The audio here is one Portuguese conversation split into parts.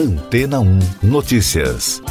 Antena 1 Notícias.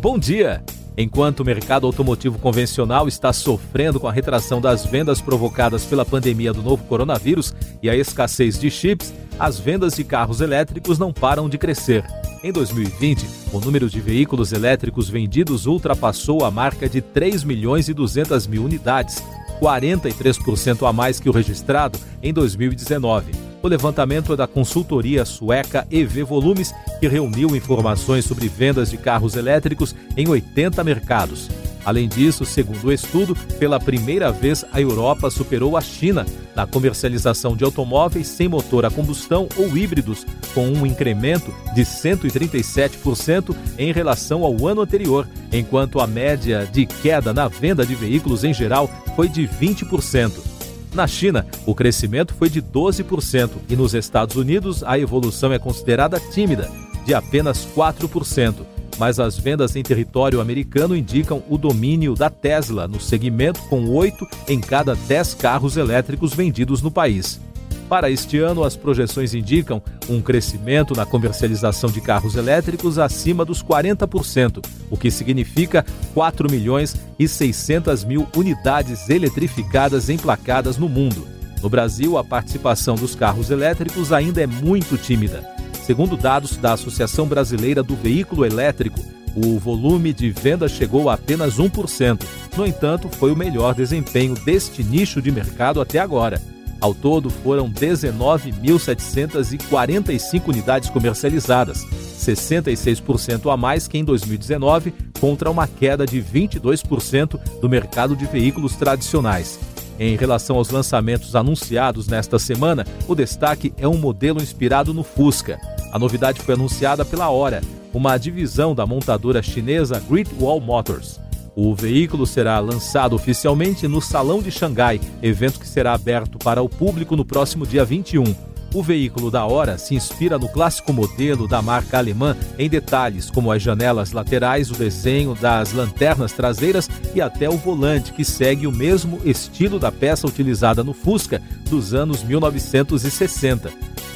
Bom dia! Enquanto o mercado automotivo convencional está sofrendo com a retração das vendas provocadas pela pandemia do novo coronavírus e a escassez de chips, as vendas de carros elétricos não param de crescer. Em 2020, o número de veículos elétricos vendidos ultrapassou a marca de 3 milhões e 200 mil unidades, 43% a mais que o registrado em 2019. O levantamento é da consultoria sueca EV Volumes, que reuniu informações sobre vendas de carros elétricos em 80 mercados. Além disso, segundo o estudo, pela primeira vez a Europa superou a China na comercialização de automóveis sem motor a combustão ou híbridos, com um incremento de 137% em relação ao ano anterior, enquanto a média de queda na venda de veículos em geral foi de 20%. Na China, o crescimento foi de 12% e nos Estados Unidos a evolução é considerada tímida, de apenas 4% mas as vendas em território americano indicam o domínio da Tesla no segmento, com 8 em cada 10 carros elétricos vendidos no país. Para este ano, as projeções indicam um crescimento na comercialização de carros elétricos acima dos 40%, o que significa 4 milhões e 600 mil unidades eletrificadas emplacadas no mundo. No Brasil, a participação dos carros elétricos ainda é muito tímida. Segundo dados da Associação Brasileira do Veículo Elétrico, o volume de vendas chegou a apenas 1%. No entanto, foi o melhor desempenho deste nicho de mercado até agora. Ao todo, foram 19.745 unidades comercializadas, 66% a mais que em 2019, contra uma queda de 22% do mercado de veículos tradicionais. Em relação aos lançamentos anunciados nesta semana, o destaque é um modelo inspirado no Fusca. A novidade foi anunciada pela Hora, uma divisão da montadora chinesa Great Wall Motors. O veículo será lançado oficialmente no Salão de Xangai, evento que será aberto para o público no próximo dia 21. O veículo da Hora se inspira no clássico modelo da marca alemã em detalhes como as janelas laterais, o desenho das lanternas traseiras e até o volante, que segue o mesmo estilo da peça utilizada no Fusca dos anos 1960.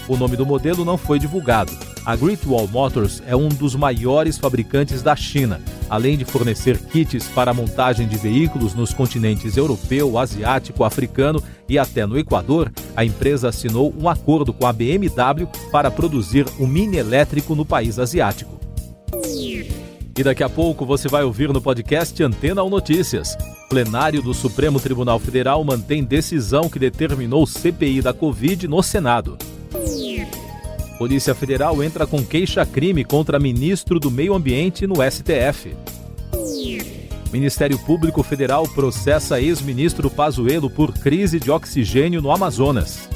O nome do modelo não foi divulgado. A Great Wall Motors é um dos maiores fabricantes da China. Além de fornecer kits para a montagem de veículos nos continentes europeu, asiático, africano e até no Equador, a empresa assinou um acordo com a BMW para produzir um mini elétrico no país asiático. E daqui a pouco você vai ouvir no podcast Antena ou Notícias. Plenário do Supremo Tribunal Federal mantém decisão que determinou CPI da Covid no Senado. Polícia Federal entra com queixa-crime contra ministro do Meio Ambiente no STF. Ministério Público Federal processa ex-ministro Pazuello por crise de oxigênio no Amazonas.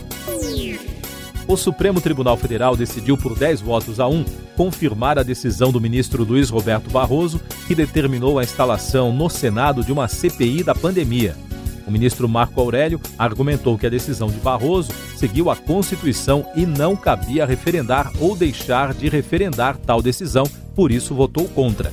O Supremo Tribunal Federal decidiu por 10 votos a 1 confirmar a decisão do ministro Luiz Roberto Barroso, que determinou a instalação no Senado de uma CPI da pandemia. O ministro Marco Aurélio argumentou que a decisão de Barroso seguiu a Constituição e não cabia referendar ou deixar de referendar tal decisão, por isso votou contra.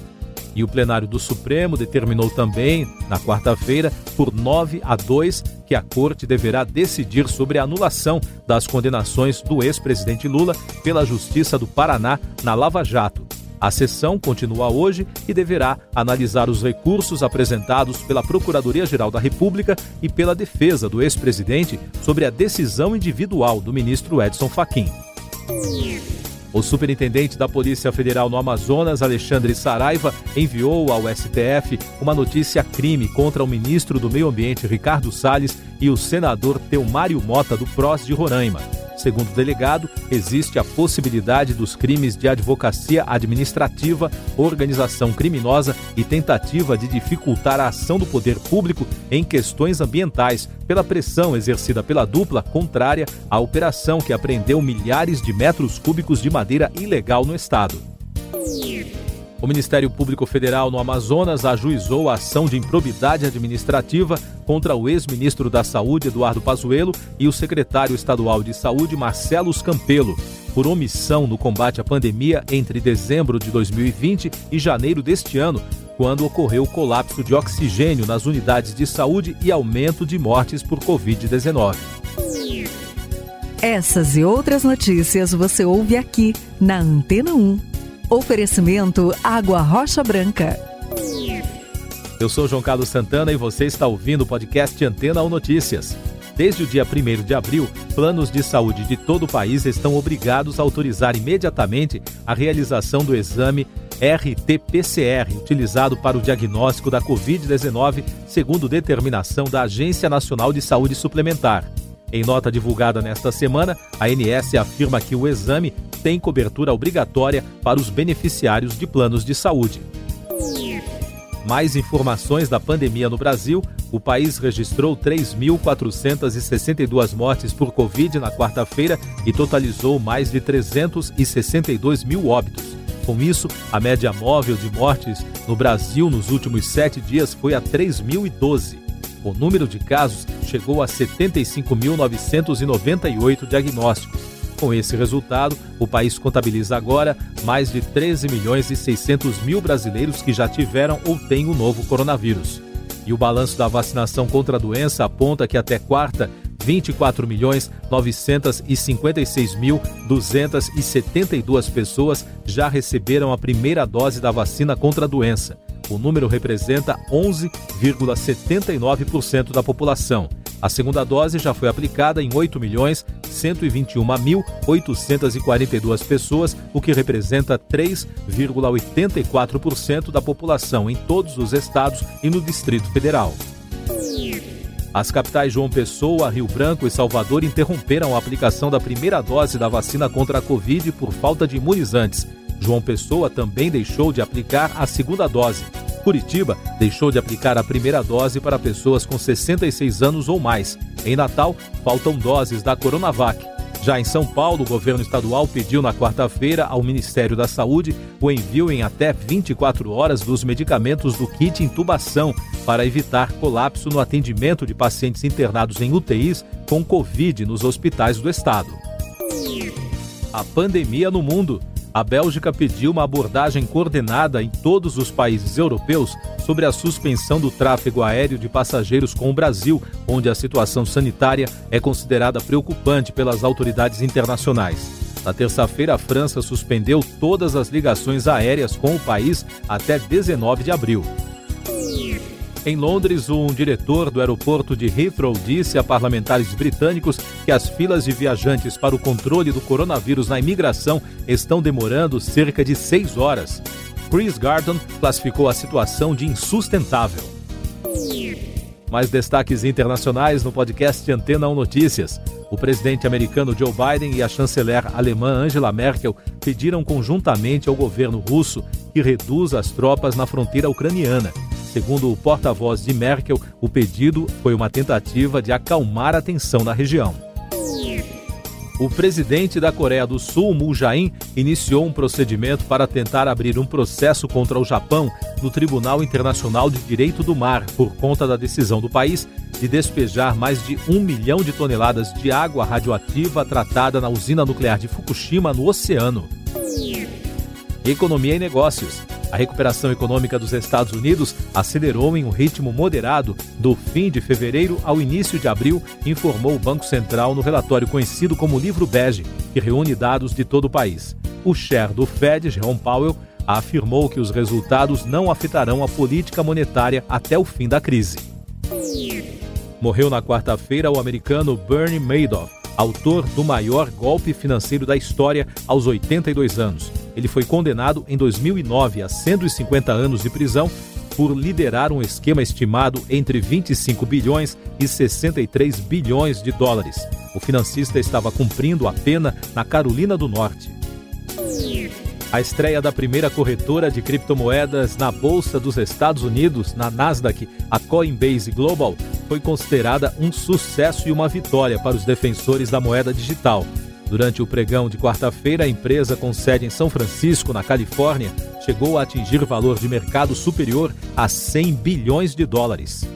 E o plenário do Supremo determinou também, na quarta-feira, por 9 a 2, que a Corte deverá decidir sobre a anulação das condenações do ex-presidente Lula pela Justiça do Paraná na Lava Jato. A sessão continua hoje e deverá analisar os recursos apresentados pela Procuradoria-Geral da República e pela defesa do ex-presidente sobre a decisão individual do ministro Edson Fachin. O superintendente da Polícia Federal no Amazonas, Alexandre Saraiva, enviou ao STF uma notícia crime contra o ministro do Meio Ambiente, Ricardo Salles, e o senador Teomário Mota, do PROS de Roraima. Segundo o delegado, existe a possibilidade dos crimes de advocacia administrativa, organização criminosa e tentativa de dificultar a ação do poder público em questões ambientais, pela pressão exercida pela dupla contrária à operação que apreendeu milhares de metros cúbicos de madeira ilegal no estado. O Ministério Público Federal no Amazonas ajuizou a ação de improbidade administrativa contra o ex-ministro da Saúde, Eduardo Pazuello, e o secretário estadual de Saúde, Marcelo Campelo, por omissão no combate à pandemia entre dezembro de 2020 e janeiro deste ano, quando ocorreu colapso de oxigênio nas unidades de saúde e aumento de mortes por Covid-19. Essas e outras notícias você ouve aqui na Antena 1. Oferecimento Água Rocha Branca. Eu sou João Carlos Santana e você está ouvindo o podcast Antena 1 Notícias. Desde o dia 1 de abril, planos de saúde de todo o país estão obrigados a autorizar imediatamente a realização do exame RT-PCR, utilizado para o diagnóstico da Covid-19, segundo determinação da Agência Nacional de Saúde Suplementar. Em nota divulgada nesta semana, a ANS afirma que o exame tem cobertura obrigatória para os beneficiários de planos de saúde. Mais informações da pandemia no Brasil. O país registrou 3.462 mortes por Covid na quarta-feira e totalizou mais de 362 mil óbitos. Com isso, a média móvel de mortes no Brasil nos últimos sete dias foi a 3.012. O número de casos chegou a 75.998 diagnósticos. Com esse resultado, o país contabiliza agora mais de 13 milhões e 600 mil brasileiros que já tiveram ou têm o novo coronavírus. E o balanço da vacinação contra a doença aponta que até quarta, 24 milhões 956 mil 272 pessoas já receberam a primeira dose da vacina contra a doença. O número representa 11,79% da população. A segunda dose já foi aplicada em 8 milhões 121.842 pessoas, o que representa 3,84% da população em todos os estados e no Distrito Federal. As capitais João Pessoa, Rio Branco e Salvador interromperam a aplicação da primeira dose da vacina contra a Covid por falta de imunizantes. João Pessoa também deixou de aplicar a segunda dose. Curitiba deixou de aplicar a primeira dose para pessoas com 66 anos ou mais. Em Natal, faltam doses da Coronavac. Já em São Paulo, o governo estadual pediu na quarta-feira ao Ministério da Saúde o envio em até 24 horas dos medicamentos do kit intubação para evitar colapso no atendimento de pacientes internados em UTIs com Covid nos hospitais do estado. A pandemia no mundo a Bélgica pediu uma abordagem coordenada em todos os países europeus sobre a suspensão do tráfego aéreo de passageiros com o Brasil, onde a situação sanitária é considerada preocupante pelas autoridades internacionais. Na terça-feira, a França suspendeu todas as ligações aéreas com o país até 19 de abril. Em Londres, um diretor do aeroporto de Heathrow disse a parlamentares britânicos que as filas de viajantes para o controle do coronavírus na imigração estão demorando cerca de seis horas. Chris Garden classificou a situação de insustentável. Mais destaques internacionais no podcast Antena 1 Notícias. O presidente americano Joe Biden e a chanceler alemã Angela Merkel pediram conjuntamente ao governo russo que reduza as tropas na fronteira ucraniana. Segundo o porta-voz de Merkel, o pedido foi uma tentativa de acalmar a tensão na região. O presidente da Coreia do Sul, Moon Jae-in, iniciou um procedimento para tentar abrir um processo contra o Japão no Tribunal Internacional de Direito do Mar por conta da decisão do país de despejar mais de um milhão de toneladas de água radioativa tratada na usina nuclear de Fukushima no oceano. Economia e negócios. A recuperação econômica dos Estados Unidos acelerou em um ritmo moderado do fim de fevereiro ao início de abril, informou o Banco Central no relatório conhecido como Livro Bege, que reúne dados de todo o país. O chair do Fed, Jerome Powell, afirmou que os resultados não afetarão a política monetária até o fim da crise. Morreu na quarta-feira o americano Bernie Madoff, autor do maior golpe financeiro da história aos 82 anos. Ele foi condenado em 2009 a 150 anos de prisão por liderar um esquema estimado entre 25 bilhões e 63 bilhões de dólares. O financista estava cumprindo a pena na Carolina do Norte. A estreia da primeira corretora de criptomoedas na Bolsa dos Estados Unidos, na Nasdaq, a Coinbase Global, foi considerada um sucesso e uma vitória para os defensores da moeda digital. Durante o pregão de quarta-feira, a empresa com sede em São Francisco, na Califórnia, chegou a atingir valor de mercado superior a 100 bilhões de dólares.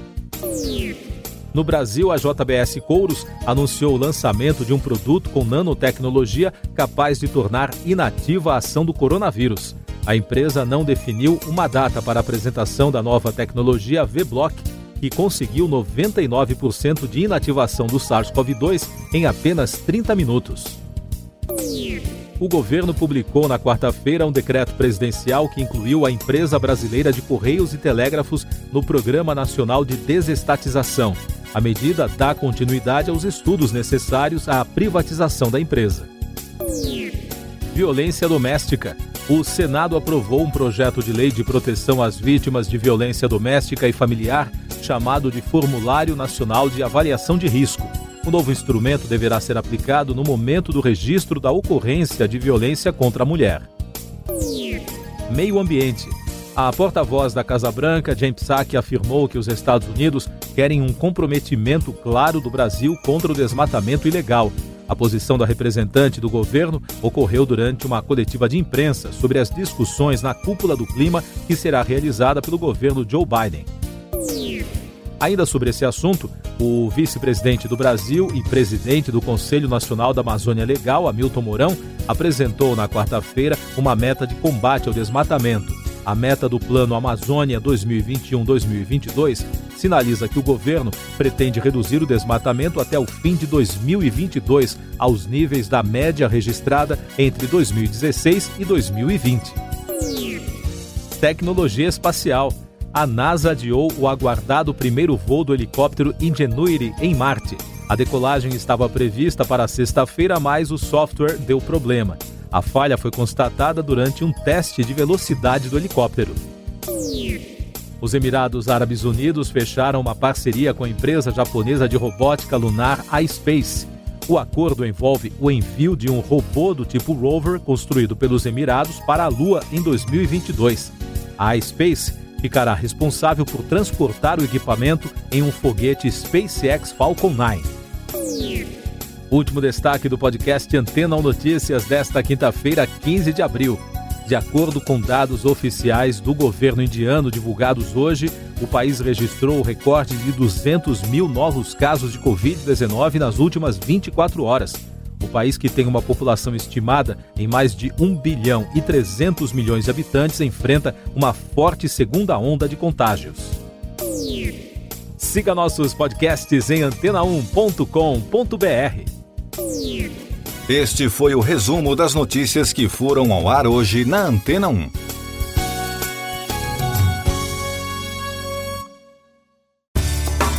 No Brasil, a JBS Couros anunciou o lançamento de um produto com nanotecnologia capaz de tornar inativa a ação do coronavírus. A empresa não definiu uma data para a apresentação da nova tecnologia V-Block, que conseguiu 99% de inativação do SARS-CoV-2 em apenas 30 minutos. O governo publicou na quarta-feira um decreto presidencial que incluiu a empresa brasileira de Correios e Telégrafos no Programa Nacional de Desestatização. A medida dá continuidade aos estudos necessários à privatização da empresa. Violência doméstica. O Senado aprovou um projeto de lei de proteção às vítimas de violência doméstica e familiar, chamado de Formulário Nacional de Avaliação de Risco. O novo instrumento deverá ser aplicado no momento do registro da ocorrência de violência contra a mulher. Meio Ambiente. A porta-voz da Casa Branca, Jen Psaki, afirmou que os Estados Unidos querem um comprometimento claro do Brasil contra o desmatamento ilegal. A posição da representante do governo ocorreu durante uma coletiva de imprensa sobre as discussões na cúpula do clima que será realizada pelo governo Joe Biden. Ainda sobre esse assunto, o vice-presidente do Brasil e presidente do Conselho Nacional da Amazônia Legal, Hamilton Mourão, apresentou na quarta-feira uma meta de combate ao desmatamento. A meta do Plano Amazônia 2021-2022 sinaliza que o governo pretende reduzir o desmatamento até o fim de 2022 aos níveis da média registrada entre 2016 e 2020. Tecnologia espacial. A NASA adiou o aguardado primeiro voo do helicóptero Ingenuity em Marte. A decolagem estava prevista para sexta-feira, mas o software deu problema. A falha foi constatada durante um teste de velocidade do helicóptero. Os Emirados Árabes Unidos fecharam uma parceria com a empresa japonesa de robótica lunar iSpace. O acordo envolve o envio de um robô do tipo rover construído pelos Emirados para a Lua em 2022. A iSpace ficará responsável por transportar o equipamento em um foguete SpaceX Falcon 9. Último destaque do podcast Antena Notícias desta quinta-feira, 15 de abril. De acordo com dados oficiais do governo indiano divulgados hoje, o país registrou o recorde de 200 mil novos casos de Covid-19 nas últimas 24 horas. O país, que tem uma população estimada em mais de 1 bilhão e 300 milhões de habitantes, enfrenta uma forte segunda onda de contágios. Siga nossos podcasts em antena1.com.br. Este foi o resumo das notícias que foram ao ar hoje na Antena 1.